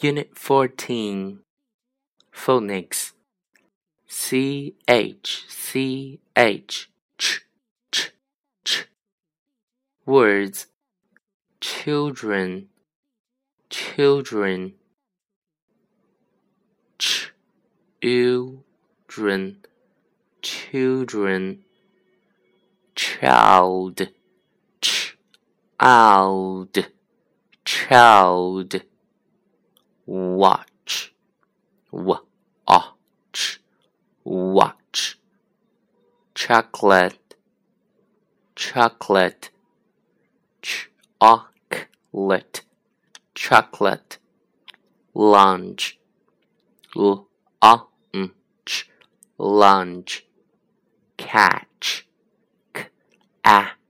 Unit 14 Phonics C H C H ch ch ch. Words. Children. Children. Ch children. Children. Child. Child. Child watch, watch, watch, chocolate, chocolate, chocolate, chocolate, lunch, lunch, lunch, catch, catch, catch.